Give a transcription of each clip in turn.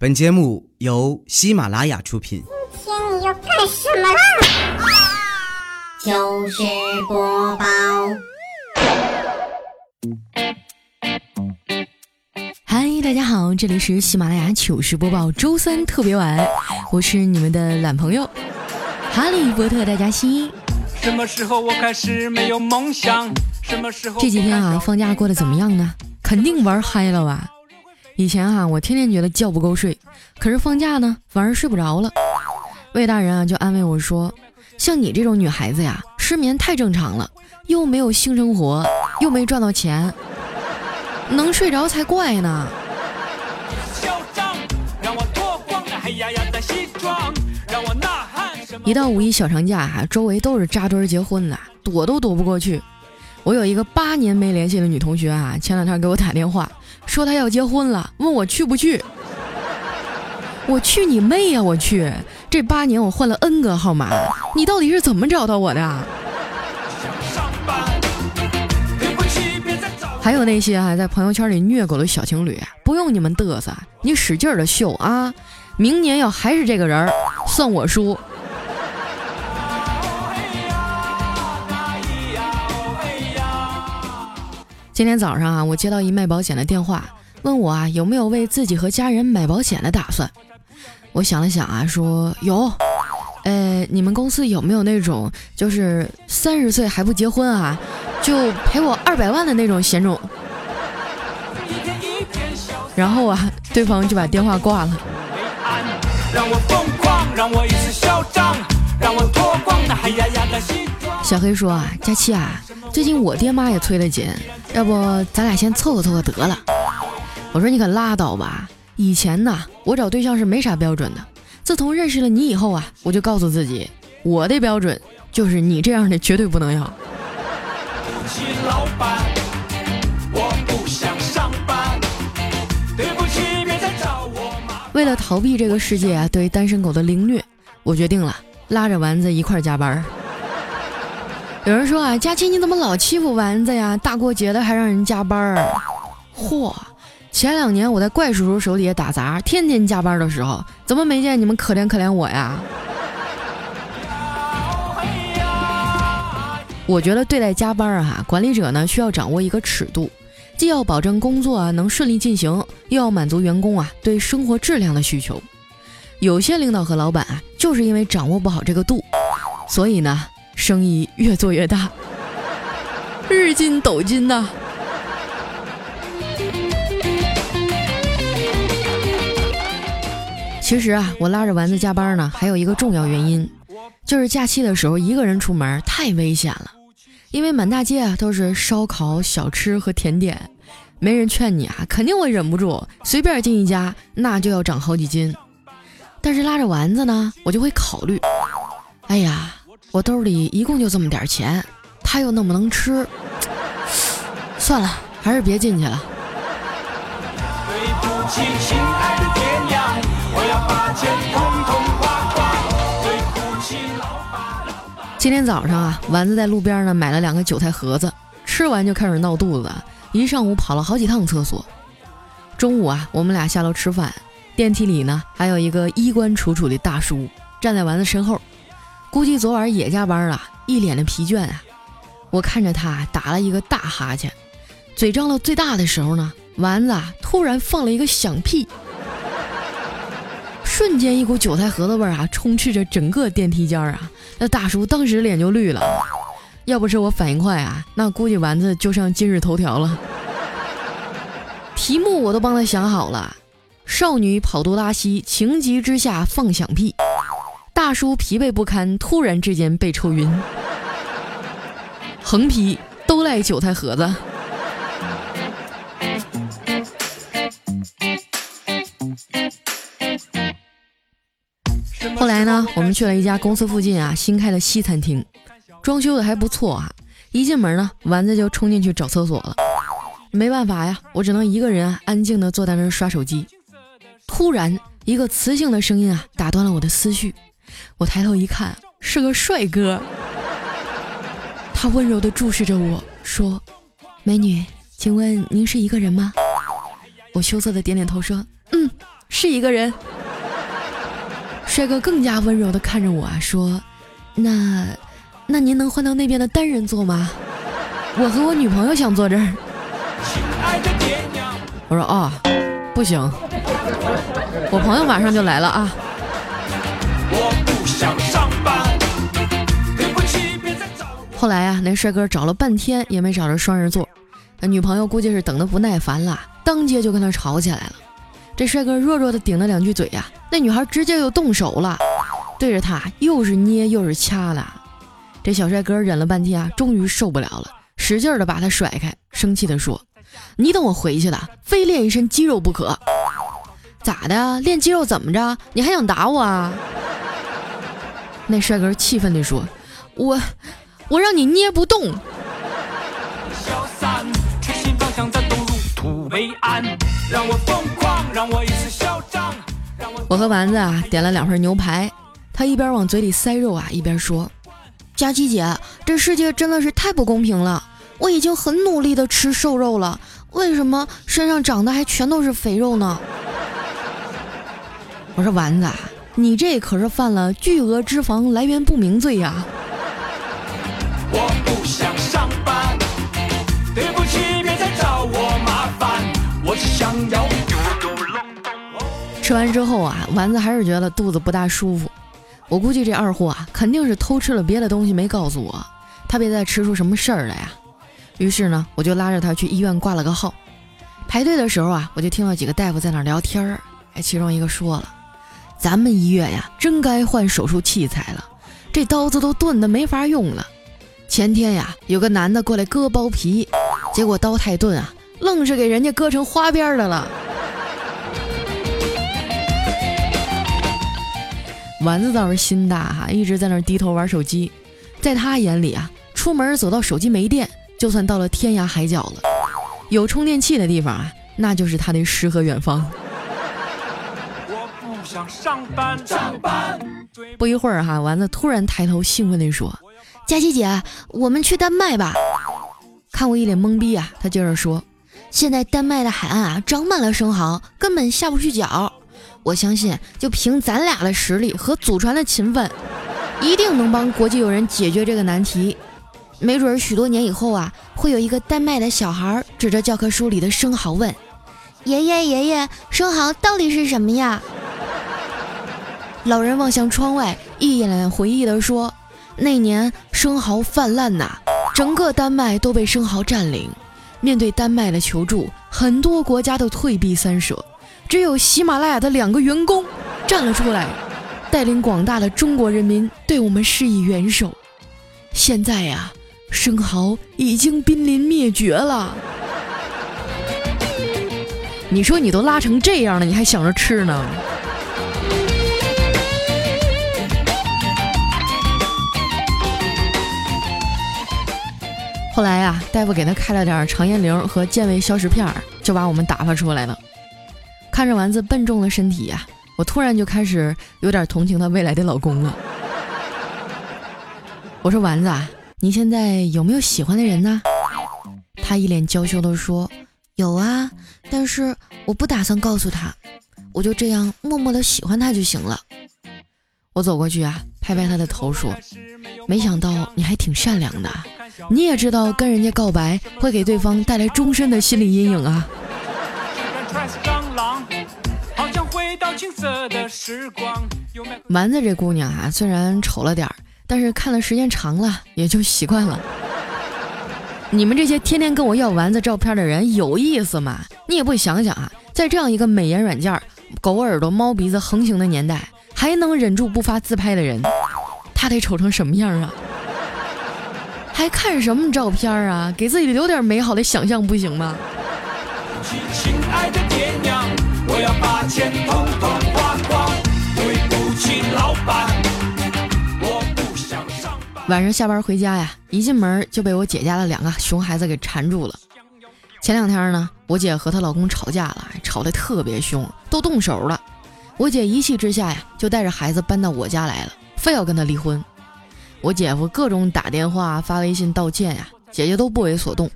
本节目由喜马拉雅出品。今天你要干什么啦？糗事播报，嗨，大家好，这里是喜马拉雅糗事播报周三特别晚，我是你们的懒朋友哈利波特大家心。什么时候我开始没有梦想？什么时候这几天啊，放假过得怎么样呢？肯定玩嗨了吧？以前啊，我天天觉得觉不够睡，可是放假呢，反而睡不着了。魏大人啊，就安慰我说：“像你这种女孩子呀，失眠太正常了，又没有性生活，又没赚到钱，能睡着才怪呢。”嚣张，让我脱光那黑压压的西装，让我呐喊？一到五一小长假哈、周围都是扎堆儿结婚的，躲都躲不过去。我有一个八年没联系的女同学啊，前两天给我打电话，说她要结婚了，问我去不去。我去你妹呀！我去，这八年我换了 N 个号码，你到底是怎么找到我的？上班，对不起，别再找我。还有那些啊，在朋友圈里虐狗的小情侣，不用你们嘚瑟，你使劲的秀啊！明年要还是这个人儿，算我输。今天早上啊，我接到一卖保险的电话，问我啊有没有为自己和家人买保险的打算。我想了想啊，说有。呃，你们公司有没有那种就是三十岁还不结婚啊，就赔我二百万的那种险种？然后啊，对方就把电话挂了。让我疯狂，让我一次嚣张，让我脱光那黑压压的西装。小黑说啊，佳期啊，最近我爹妈也催得紧，要不咱俩先凑合凑合得了。我说你可拉倒吧，以前呐，我找对象是没啥标准的，自从认识了你以后啊，我就告诉自己，我的标准就是你这样的绝对不能要。对不起，老板，我不想上班。对不起，别再找我。为了逃避这个世界啊对单身狗的凌虐，我决定了拉着丸子一块加班。有人说啊，佳期你怎么老欺负丸子呀？大过节的还让人加班儿。嚯！前两年我在怪叔叔手底下打杂，天天加班的时候，怎么没见你们可怜可怜我呀？我觉得对待加班儿啊，管理者呢需要掌握一个尺度，既要保证工作啊能顺利进行，又要满足员工啊对生活质量的需求。有些领导和老板啊，就是因为掌握不好这个度，所以呢，生意越做越大，日进斗金呐。其实啊，我拉着丸子加班呢，还有一个重要原因，就是假期的时候一个人出门太危险了，因为满大街啊都是烧烤、小吃和甜点，没人劝你啊，肯定会忍不住，随便进一家那就要长好几斤。但是拉着丸子呢，我就会考虑，哎呀，我兜里一共就这么点钱，他又那么能吃，算了，还是别进去了。对不起，亲爱的爹娘，我要把钱统统花光。对不起，老板。今天早上啊，丸子在路边呢买了两个韭菜盒子，吃完就开始闹肚子，一上午跑了好几趟厕所。中午啊，我们俩下楼吃饭，电梯里呢还有一个衣冠楚楚的大叔站在丸子身后，估计昨晚也加班了，一脸的疲倦啊。我看着他打了一个大哈欠，嘴张到最大的时候呢，丸子突然放了一个响屁。瞬间一股韭菜盒子味儿啊，充斥着整个电梯间啊！那大叔当时脸就绿了，要不是我反应快啊，那估计丸子就上今日头条了。题目我都帮他想好了：少女跑肚拉稀，情急之下放响屁；大叔疲惫不堪，突然之间被抽晕。横批都赖韭菜盒子。后来呢，我们去了一家公司附近啊新开的西餐厅，装修的还不错啊。一进门呢，丸子就冲进去找厕所了。没办法呀，我只能一个人啊安静的坐在那儿刷手机。突然，一个磁性的声音啊打断了我的思绪。我抬头一看，是个帅哥。他温柔的注视着我说：“美女，请问您是一个人吗？”我羞涩的点点头说：“嗯，是一个人。帅哥更加温柔的看着我啊，说：“那，那您能换到那边的单人座吗？我和我女朋友想坐这儿。”我说：“哦，不行，我朋友马上就来了啊。”我不想上班后来啊，那帅哥找了半天也没找着双人座，那女朋友估计是等的不耐烦了，当街就跟他吵起来了。这帅哥弱弱的顶了两句嘴呀，那女孩直接就动手了，对着他又是捏又是掐的。这小帅哥忍了半天啊，终于受不了了，使劲的把他甩开，生气的说：“你等我回去的，非练一身肌肉不可。咋的？练肌肉怎么着？你还想打我啊？” 那帅哥气愤地说：“我。”我让你捏不动。我和丸子啊点了两份牛排，他一边往嘴里塞肉啊，一边说：“佳琪姐，这世界真的是太不公平了。我已经很努力的吃瘦肉了，为什么身上长的还全都是肥肉呢？”我说：“丸子，你这可是犯了巨额脂肪来源不明罪呀！”我不想上班，对不起，别再找我麻烦。我只想要吃完之后啊，丸子还是觉得肚子不大舒服。我估计这二货啊，肯定是偷吃了别的东西没告诉我，他别再吃出什么事儿来呀。于是呢，我就拉着他去医院挂了个号。排队的时候啊，我就听到几个大夫在那聊天儿。哎，其中一个说了：“咱们医院呀，真该换手术器材了，这刀子都钝的没法用了。”前天呀，有个男的过来割包皮，结果刀太钝啊，愣是给人家割成花边的了。丸子倒是心大哈，一直在那低头玩手机。在他眼里啊，出门走到手机没电，就算到了天涯海角了。有充电器的地方啊，那就是他的诗和远方。上班，上班。不一会儿哈，丸子突然抬头兴奋地说。佳琪姐，我们去丹麦吧。看我一脸懵逼啊，他接着说：“现在丹麦的海岸啊，长满了生蚝，根本下不去脚。我相信，就凭咱俩的实力和祖传的勤奋，一定能帮国际友人解决这个难题。没准儿许多年以后啊，会有一个丹麦的小孩指着教科书里的生蚝问：爷爷爷爷，生蚝到底是什么呀？”老人望向窗外，一脸回忆地说。那年生蚝泛滥呐，整个丹麦都被生蚝占领。面对丹麦的求助，很多国家都退避三舍，只有喜马拉雅的两个员工站了出来，带领广大的中国人民对我们施以援手。现在呀，生蚝已经濒临灭绝了。你说你都拉成这样了，你还想着吃呢？后来呀，大夫给他开了点肠炎灵和健胃消食片，就把我们打发出来了。看着丸子笨重的身体呀，我突然就开始有点同情他未来的老公了。我说：“丸子，啊你现在有没有喜欢的人呢？”他一脸娇羞地说：“有啊，但是我不打算告诉他，我就这样默默地喜欢他就行了。”我走过去啊，拍拍他的头说：“没想到你还挺善良的。”你也知道跟人家告白会给对方带来终身的心理阴影啊！丸子这姑娘啊，虽然丑了点儿，但是看的时间长了也就习惯了。你们这些天天跟我要丸子照片的人有意思吗？你也不想想啊，在这样一个美颜软件狗耳朵猫鼻子横行的年代，还能忍住不发自拍的人，他得丑成什么样啊？还看什么照片啊？给自己留点美好的想象不行吗？晚上下班回家呀，一进门就被我姐家的两个熊孩子给缠住了。前两天呢，我姐和她老公吵架了，吵得特别凶，都动手了。我姐一气之下呀，就带着孩子搬到我家来了，非要跟他离婚。我姐夫各种打电话、发微信道歉呀，姐姐都不为所动。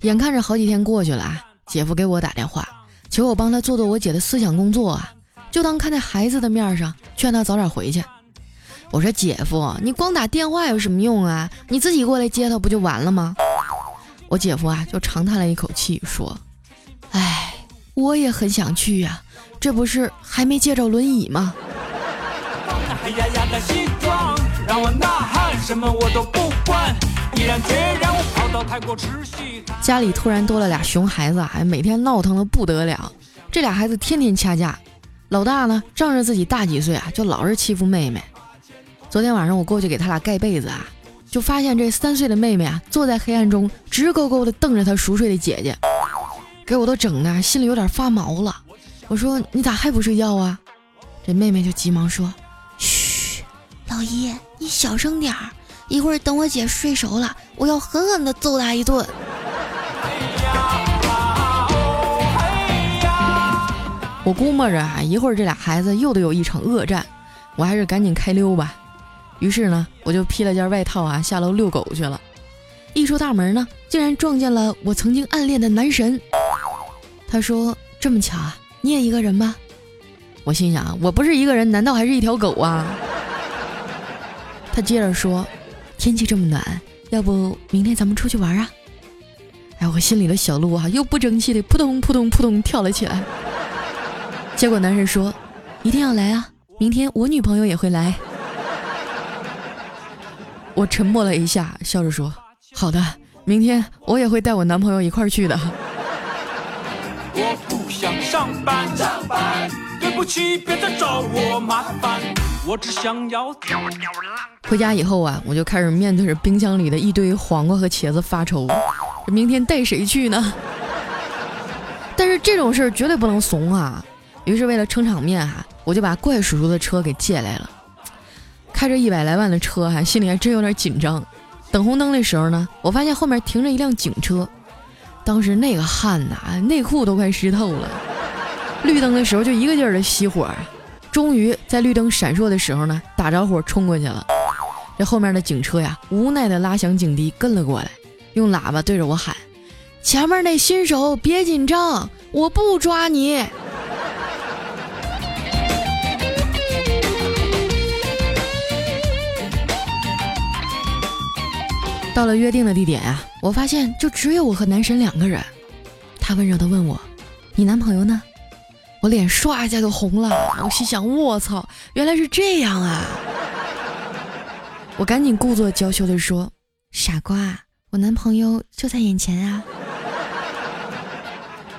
眼看着好几天过去了啊，姐夫给我打电话，求我帮他做做我姐的思想工作啊，就当看在孩子的面上，劝他早点回去。我说姐夫，你光打电话有什么用啊？你自己过来接他不就完了吗？我姐夫啊，就长叹了一口气，说：“哎，我也很想去呀，这不是还没借着轮椅吗？” 让我呐喊，什么我都不管，毅然决然，我跑到泰国吃西。家里突然多了俩熊孩子，还每天闹腾的不得了。这俩孩子天天掐架，老大呢仗着自己大几岁啊，就老是欺负妹妹。昨天晚上我过去给他俩盖被子啊，就发现这三岁的妹妹啊坐在黑暗中直勾勾的瞪着她熟睡的姐姐，给我都整的心里有点发毛了。我说你咋还不睡觉啊？这妹妹就急忙说：“嘘，老姨你小声点儿，一会儿等我姐睡熟了，我要狠狠的揍她一顿。”我估摸着啊，一会儿这俩孩子又得有一场恶战，我还是赶紧开溜吧。于是呢，我就披了件外套啊，下楼遛狗去了。一出大门呢，竟然撞见了我曾经暗恋的男神。他说：“这么巧啊，你也一个人吗？”我心想：“我不是一个人，难道还是一条狗啊？”他接着说：“天气这么暖，要不明天咱们出去玩啊？”哎，我心里的小鹿啊，又不争气的扑通扑通扑通跳了起来。结果男人说：“一定要来啊，明天我女朋友也会来。”我沉默了一下，笑着说：“好的，明天我也会带我男朋友一块儿去的。”我不想上班，上班，对不起，别再找我麻烦，我只想要吊吊郎。回家以后啊，我就开始面对着冰箱里的一堆黄瓜和茄子发愁，这明天带谁去呢？但是这种事儿绝对不能怂啊！于是为了撑场面哈，我就把怪叔叔的车给借来了。开着一百来万的车，哈，心里还真有点紧张。等红灯的时候呢，我发现后面停着一辆警车，当时那个汗呐，内裤都快湿透了。绿灯的时候就一个劲儿的熄火，终于在绿灯闪烁的时候呢，打着火冲过去了。这后面的警车呀，无奈的拉响警笛跟了过来，用喇叭对着我喊：“前面那新手别紧张，我不抓你。”到了约定的地点呀，我发现就只有我和男神两个人。他温柔的问我：“你男朋友呢？”我脸唰一下就红了。我心想：“卧槽，原来是这样啊！”我赶紧故作娇羞的说：“傻瓜，我男朋友就在眼前啊。”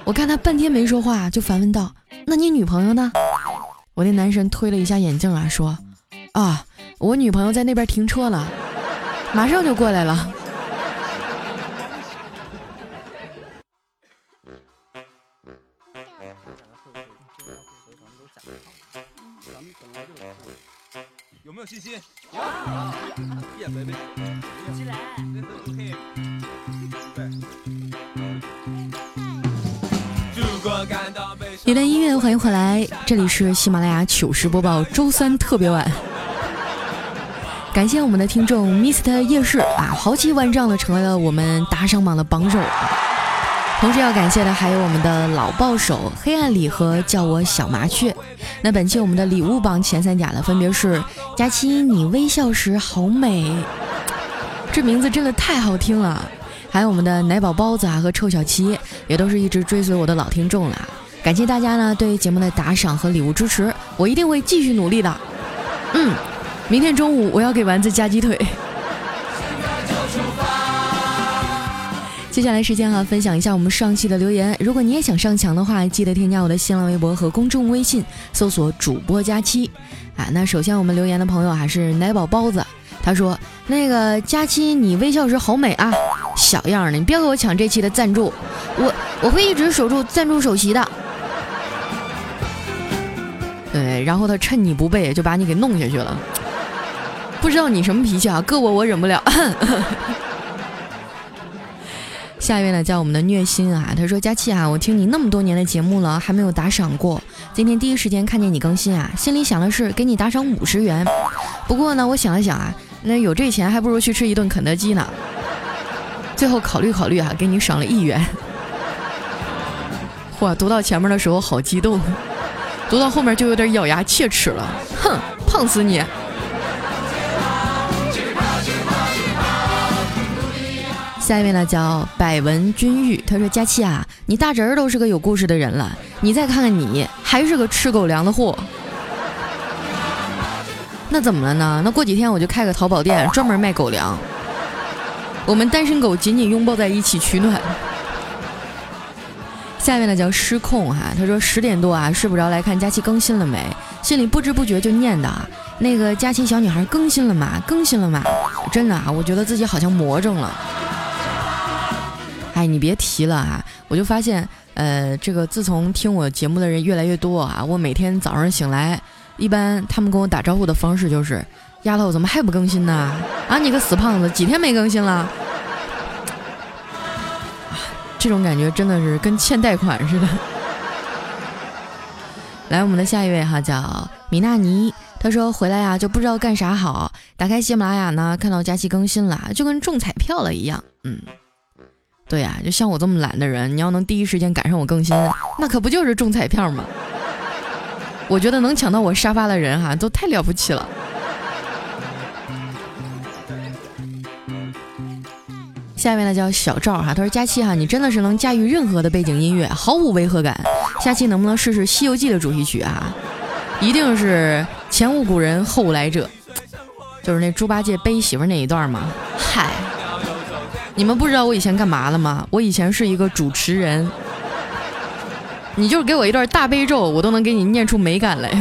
我看他半天没说话，就反问道：“那你女朋友呢？”我那男神推了一下眼镜啊，说：“啊，我女朋友在那边停车了。”马上就过来了。有没有信心？有。耶，贝贝，起来。一段音乐，欢迎回来，这里是喜马拉雅糗事播报周三特别晚。感谢我们的听众 Mr 夜市啊，豪气万丈的成为了我们打赏榜的榜首。同时要感谢的还有我们的老报手黑暗里和叫我小麻雀。那本期我们的礼物榜前三甲呢，分别是佳期，你微笑时好美，这名字真的太好听了。还有我们的奶宝包子啊和臭小七，也都是一直追随我的老听众了。感谢大家呢对节目的打赏和礼物支持，我一定会继续努力的。嗯。明天中午我要给丸子加鸡腿。接下来时间哈，分享一下我们上期的留言。如果你也想上墙的话，记得添加我的新浪微博和公众微信，搜索主播佳期。啊，那首先我们留言的朋友还是奶宝包子，他说：“那个佳期，你微笑时好美啊，小样的，你别给我抢这期的赞助，我我会一直守住赞助首席的。”对，然后他趁你不备就把你给弄下去了。不知道你什么脾气啊？搁我我忍不了。下一位呢，叫我们的虐心啊。他说：“佳期啊，我听你那么多年的节目了，还没有打赏过。今天第一时间看见你更新啊，心里想的是给你打赏五十元。不过呢，我想了想啊，那有这钱还不如去吃一顿肯德基呢。最后考虑考虑啊，给你赏了一元。哇，读到前面的时候好激动，读到后面就有点咬牙切齿了。哼，胖死你！下一位呢叫百闻君玉，他说：“佳期啊，你大侄儿都是个有故事的人了，你再看看你，还是个吃狗粮的货。那怎么了呢？那过几天我就开个淘宝店，专门卖狗粮。我们单身狗紧紧拥抱在一起取暖。”下面呢叫失控哈，他说十点多啊睡不着，来看佳期更新了没，心里不知不觉就念叨啊，那个佳期小女孩更新了吗？更新了吗？真的啊，我觉得自己好像魔怔了。哎，你别提了啊，我就发现，呃，这个自从听我节目的人越来越多啊，我每天早上醒来，一般他们跟我打招呼的方式就是，丫头怎么还不更新呢？啊，你个死胖子，几天没更新了？啊这种感觉真的是跟欠贷款似的。来，我们的下一位哈叫米娜尼，他说回来呀就不知道干啥好，打开喜马拉雅呢，看到佳期更新了，就跟中彩票了一样。嗯，对呀，就像我这么懒的人，你要能第一时间赶上我更新，那可不就是中彩票吗？我觉得能抢到我沙发的人哈，都太了不起了。下面呢叫小赵哈，他说佳期哈，你真的是能驾驭任何的背景音乐，毫无违和感。下期能不能试试《西游记》的主题曲啊？一定是前无古人后无来者，就是那猪八戒背媳妇那一段嘛？嗨，你们不知道我以前干嘛了吗？我以前是一个主持人，你就是给我一段大悲咒，我都能给你念出美感来。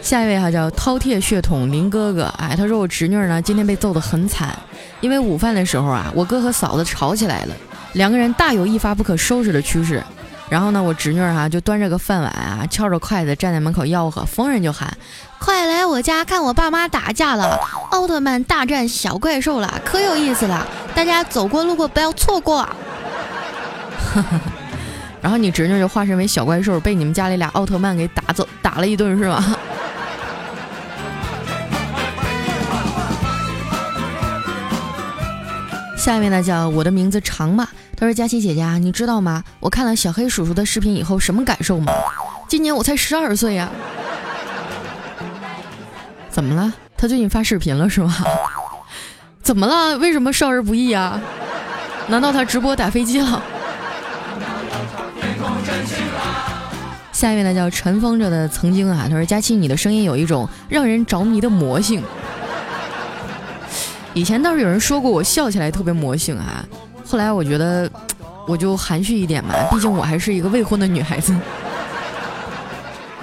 下一位哈叫饕餮血统林哥哥，哎，他说我侄女呢今天被揍得很惨，因为午饭的时候啊，我哥和嫂子吵起来了，两个人大有一发不可收拾的趋势。然后呢，我侄女哈就端着个饭碗啊，敲着筷子站在门口吆喝，逢人就喊：“快来我家看我爸妈打架了，奥特曼大战小怪兽了，可有意思了，大家走过路过不要错过。”然后你侄女就化身为小怪兽，被你们家里俩奥特曼给打走，打了一顿是吧？下面呢叫我的名字长吗？他说佳琪姐姐啊，你知道吗？我看了小黑叔叔的视频以后什么感受吗？今年我才十二岁呀。怎么了？他最近发视频了是吗？怎么了？为什么少儿不宜啊？难道他直播打飞机了？下面呢叫尘封着的曾经啊，他说佳琪你的声音有一种让人着迷的魔性。以前倒是有人说过我笑起来特别魔性啊，后来我觉得我就含蓄一点吧，毕竟我还是一个未婚的女孩子。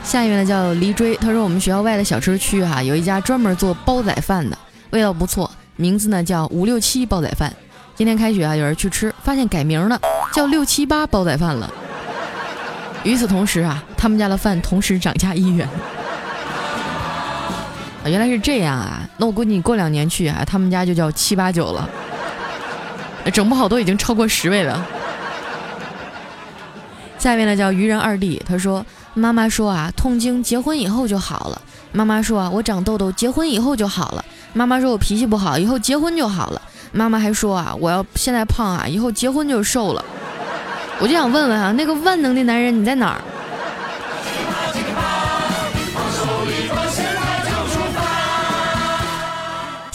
下一位呢叫黎追，他说我们学校外的小吃区哈有一家专门做煲仔饭的，味道不错，名字呢叫五六七煲仔饭。今天开学啊，有人去吃，发现改名了，叫六七八煲仔饭了。与此同时啊，他们家的饭同时涨价一元。啊原来是这样啊！那我估计你过两年去啊，他们家就叫七八九了，整不好都已经超过十位了。下面呢叫愚人二弟，他说：“妈妈说啊，痛经结婚以后就好了。妈妈说啊，我长痘痘结婚以后就好了。妈妈说我脾气不好，以后结婚就好了。妈妈还说啊，我要现在胖啊，以后结婚就瘦了。我就想问问啊，那个万能的男人你在哪儿？”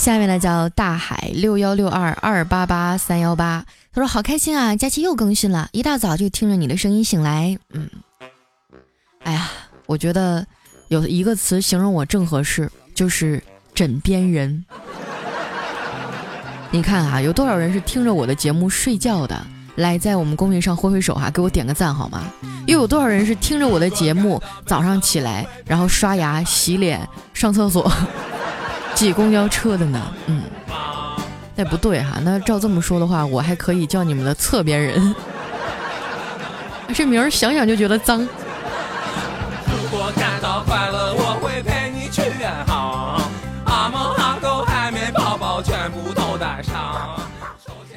下面呢叫大海六幺六二二八八三幺八，他说好开心啊，佳期又更新了，一大早就听着你的声音醒来，嗯，哎呀，我觉得有一个词形容我正合适，就是枕边人。你看啊，有多少人是听着我的节目睡觉的？来，在我们公屏上挥挥手哈，给我点个赞好吗？又有多少人是听着我的节目早上起来，然后刷牙、洗脸、上厕所？挤公交车的呢，嗯，那不对哈，那照这么说的话，我还可以叫你们的侧边人，这名儿想想就觉得脏。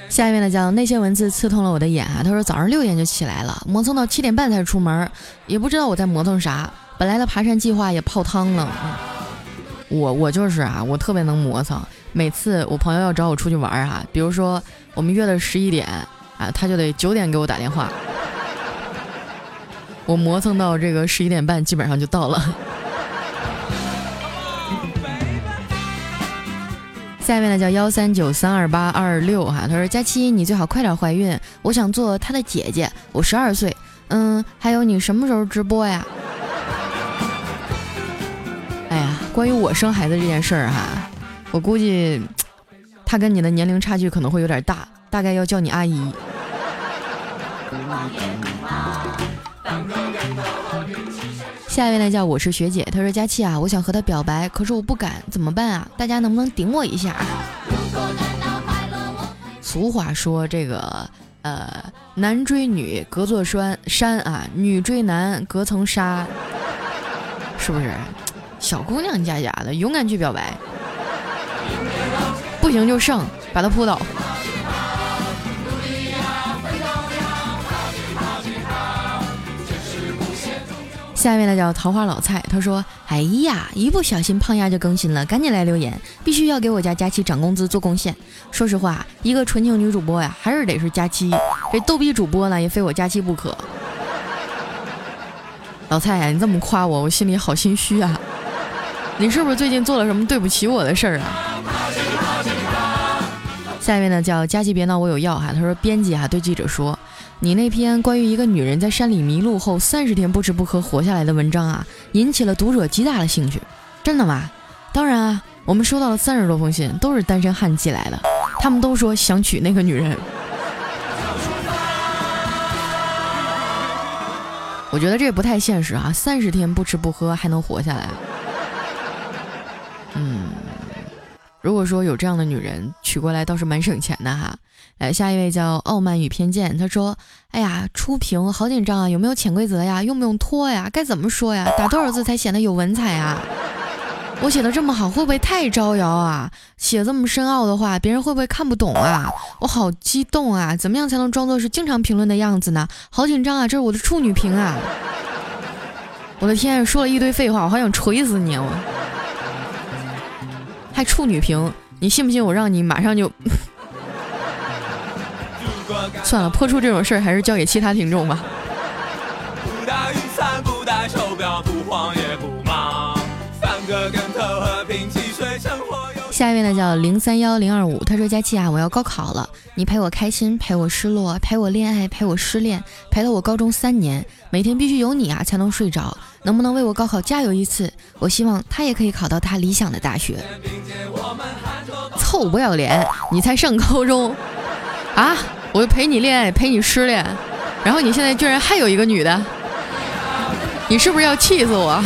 下面呢叫那些文字刺痛了我的眼啊，他说早上六点就起来了，磨蹭到七点半才出门，也不知道我在磨蹭啥，本来的爬山计划也泡汤了。我我就是啊，我特别能磨蹭。每次我朋友要找我出去玩儿哈，比如说我们约了十一点，啊，他就得九点给我打电话，我磨蹭到这个十一点半，基本上就到了。下面呢叫幺三九三二八二六哈，他说佳期你最好快点怀孕，我想做他的姐姐，我十二岁，嗯，还有你什么时候直播呀？关于我生孩子这件事儿哈，我估计他跟你的年龄差距可能会有点大，大概要叫你阿姨。下一位呢叫我是学姐，她说佳期啊，我想和他表白，可是我不敢，怎么办啊？大家能不能顶我一下？俗话说这个呃，男追女隔座山山啊，女追男隔层纱，是不是？小姑娘家家的，勇敢去表白，不行就上，把他扑倒。下面呢叫桃花老蔡，他说：“哎呀，一不小心胖丫就更新了，赶紧来留言，必须要给我家佳期涨工资做贡献。说实话，一个纯情女主播呀，还是得是佳期，这逗逼主播呢，也非我佳期不可。”老蔡呀，你这么夸我，我心里好心虚啊！你是不是最近做了什么对不起我的事儿啊？下面呢叫佳琪别闹，我有药哈。他说编辑啊对记者说。你那篇关于一个女人在山里迷路后三十天不吃不喝活下来的文章啊，引起了读者极大的兴趣。真的吗？当然啊，我们收到了三十多封信，都是单身汉寄来的，他们都说想娶那个女人。我觉得这不太现实啊，三十天不吃不喝还能活下来？如果说有这样的女人娶过来，倒是蛮省钱的哈。来，下一位叫傲慢与偏见，他说：“哎呀，初评好紧张啊，有没有潜规则呀？用不用拖呀？该怎么说呀？打多少字才显得有文采啊？我写的这么好，会不会太招摇啊？写这么深奥的话，别人会不会看不懂啊？我好激动啊！怎么样才能装作是经常评论的样子呢？好紧张啊！这是我的处女评啊！我的天，说了一堆废话，我好想锤死你！我还处女评，你信不信我让你马上就 ……”算了，破处这种事儿还是交给其他听众吧。下一位呢叫零三幺零二五，他说：“佳琪啊，我要高考了，你陪我开心，陪我失落，陪我恋爱，陪我失恋，陪了我高中三年，每天必须有你啊才能睡着，能不能为我高考加油一次？我希望他也可以考到他理想的大学。”臭不要脸，你才上高中啊！我陪你恋爱，陪你失恋，然后你现在居然还有一个女的，你是不是要气死我？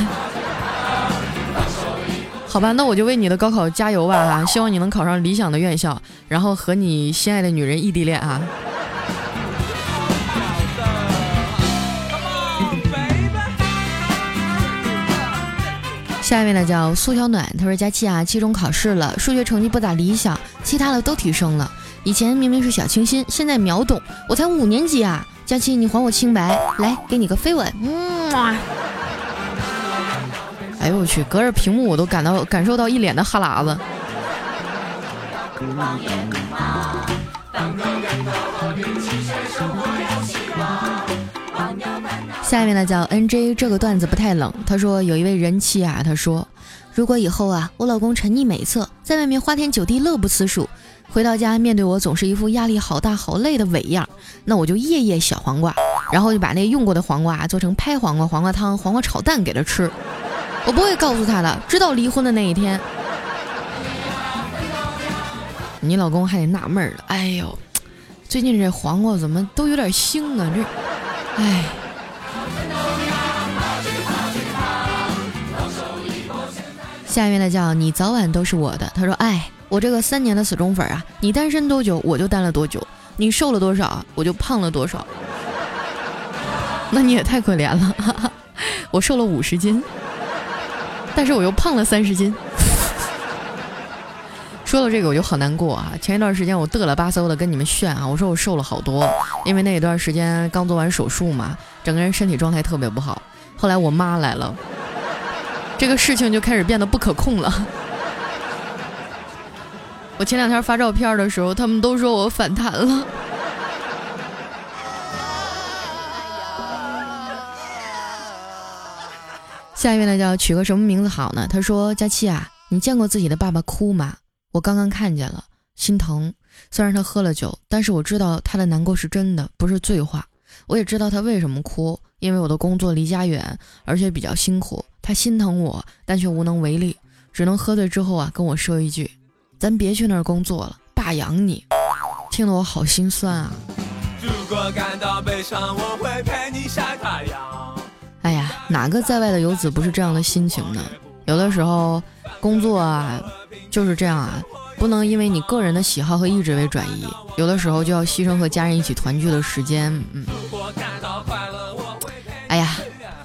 好吧，那我就为你的高考加油吧哈，希望你能考上理想的院校，然后和你心爱的女人异地恋啊。下一位呢叫苏小暖，她说佳期啊，期中考试了，数学成绩不咋理想，其他的都提升了。以前明明是小清新，现在秒懂。我才五年级啊，佳期，你还我清白，来给你个飞吻。嗯啊！哎呦我去，隔着屏幕我都感到感受到一脸的哈喇子。下面呢叫 N J，这个段子不太冷。他说有一位人妻啊，他说如果以后啊，我老公沉溺美色，在外面花天酒地，乐不思蜀。回到家，面对我总是一副压力好大、好累的伪样，那我就夜夜小黄瓜，然后就把那用过的黄瓜做成拍黄瓜、黄瓜汤、黄瓜炒蛋给他吃。我不会告诉他的，直到离婚的那一天。你老公还得纳闷了，哎呦，最近这黄瓜怎么都有点腥啊？这，哎。下面的叫你早晚都是我的。他说，哎。我这个三年的死忠粉啊，你单身多久我就单了多久，你瘦了多少我就胖了多少。那你也太可怜了，我瘦了五十斤，但是我又胖了三十斤。说到这个我就好难过啊！前一段时间我嘚了吧嗖的跟你们炫啊，我说我瘦了好多，因为那一段时间刚做完手术嘛，整个人身体状态特别不好。后来我妈来了，这个事情就开始变得不可控了。我前两天发照片的时候他们都说我反弹了。下一位呢叫取个什么名字好呢？他说佳琪啊你见过自己的爸爸哭吗？我刚刚看见了心疼。虽然他喝了酒但是我知道他的难过是真的不是醉话。我也知道他为什么哭因为我的工作离家远而且比较辛苦。他心疼我，但却无能为力，只能喝醉之后啊跟我说一句：“咱别去那儿工作了，爸养你。”听得我好心酸啊。如果感到悲伤，我会陪你晒太阳。哎呀，哪个在外的游子不是这样的心情呢？有的时候工作啊就是这样啊。不能因为你个人的喜好和意志为转移，有的时候就要牺牲和家人一起团聚的时间。嗯，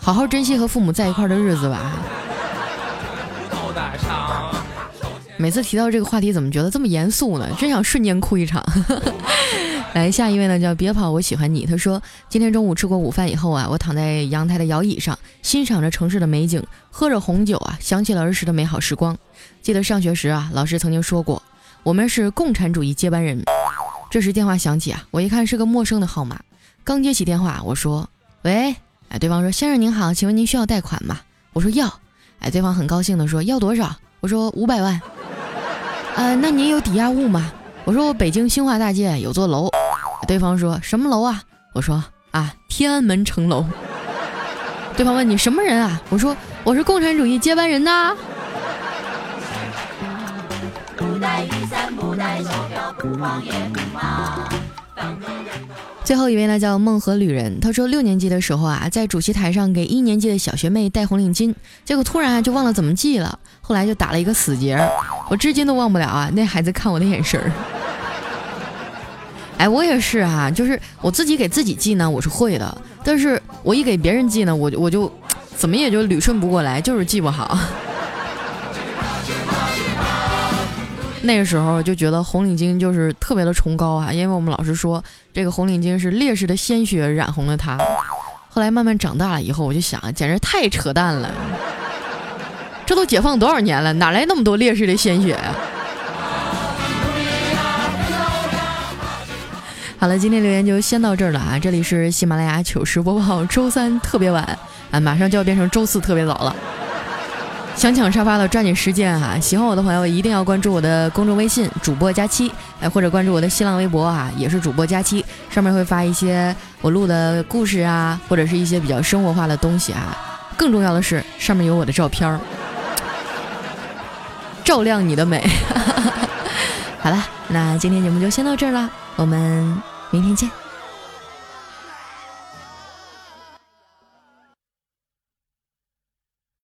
好好珍惜和父母在一块的日子吧。每次提到这个话题，怎么觉得这么严肃呢？真想瞬间哭一场。来，下一位呢，叫别跑，我喜欢你。他说，今天中午吃过午饭以后啊，我躺在阳台的摇椅上，欣赏着城市的美景，喝着红酒啊，想起了儿时的美好时光。记得上学时啊，老师曾经说过，我们是共产主义接班人。这时电话响起啊，我一看是个陌生的号码，刚接起电话，我说：“喂，哎，对方说，先生您好，请问您需要贷款吗？”我说要，哎，对方很高兴的说要多少？我说五百万。呃，那您有抵押物吗？我说我北京兴化大街有座楼。对方说什么楼啊？我说啊，天安门城楼。对方问你什么人啊？我说我是共产主义接班人呐。最后一位呢叫梦河旅人，他说六年级的时候啊，在主席台上给一年级的小学妹戴红领巾，结果突然就忘了怎么系了，后来就打了一个死结，我至今都忘不了啊那孩子看我的眼神儿。哎，我也是啊，就是我自己给自己系呢，我是会的，但是我一给别人系呢，我我就怎么也就捋顺不过来，就是系不好。那个时候就觉得红领巾就是特别的崇高啊，因为我们老师说这个红领巾是烈士的鲜血染红了它。后来慢慢长大了以后，我就想，简直太扯淡了，这都解放多少年了，哪来那么多烈士的鲜血呀？好了，今天留言就先到这儿了啊！这里是喜马拉雅糗事播报，周三特别晚啊，马上就要变成周四特别早了。想抢沙发的抓紧时间哈！喜欢我的朋友一定要关注我的公众微信主播佳期，哎，或者关注我的新浪微博啊，也是主播佳期，上面会发一些我录的故事啊，或者是一些比较生活化的东西啊。更重要的是，上面有我的照片儿，照亮你的美。好了，那今天节目就先到这儿了，我们。明天见。